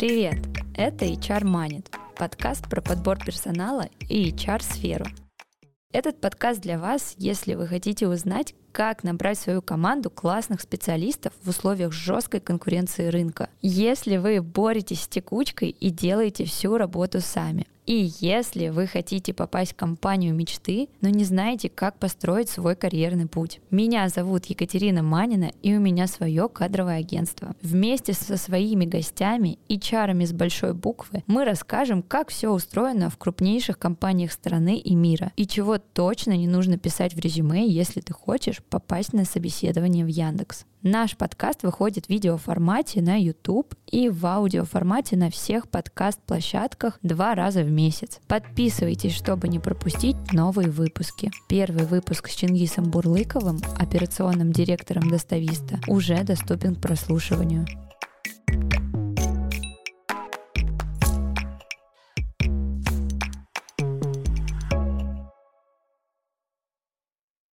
Привет! Это HR Manit, подкаст про подбор персонала и HR-сферу. Этот подкаст для вас, если вы хотите узнать, как набрать в свою команду классных специалистов в условиях жесткой конкуренции рынка. Если вы боретесь с текучкой и делаете всю работу сами. И если вы хотите попасть в компанию мечты, но не знаете, как построить свой карьерный путь. Меня зовут Екатерина Манина, и у меня свое кадровое агентство. Вместе со своими гостями и чарами с большой буквы мы расскажем, как все устроено в крупнейших компаниях страны и мира, и чего точно не нужно писать в резюме, если ты хочешь попасть на собеседование в Яндекс. Наш подкаст выходит в видеоформате на YouTube и в аудиоформате на всех подкаст-площадках два раза в месяц. Подписывайтесь, чтобы не пропустить новые выпуски. Первый выпуск с Чингисом Бурлыковым, операционным директором достависта, уже доступен к прослушиванию.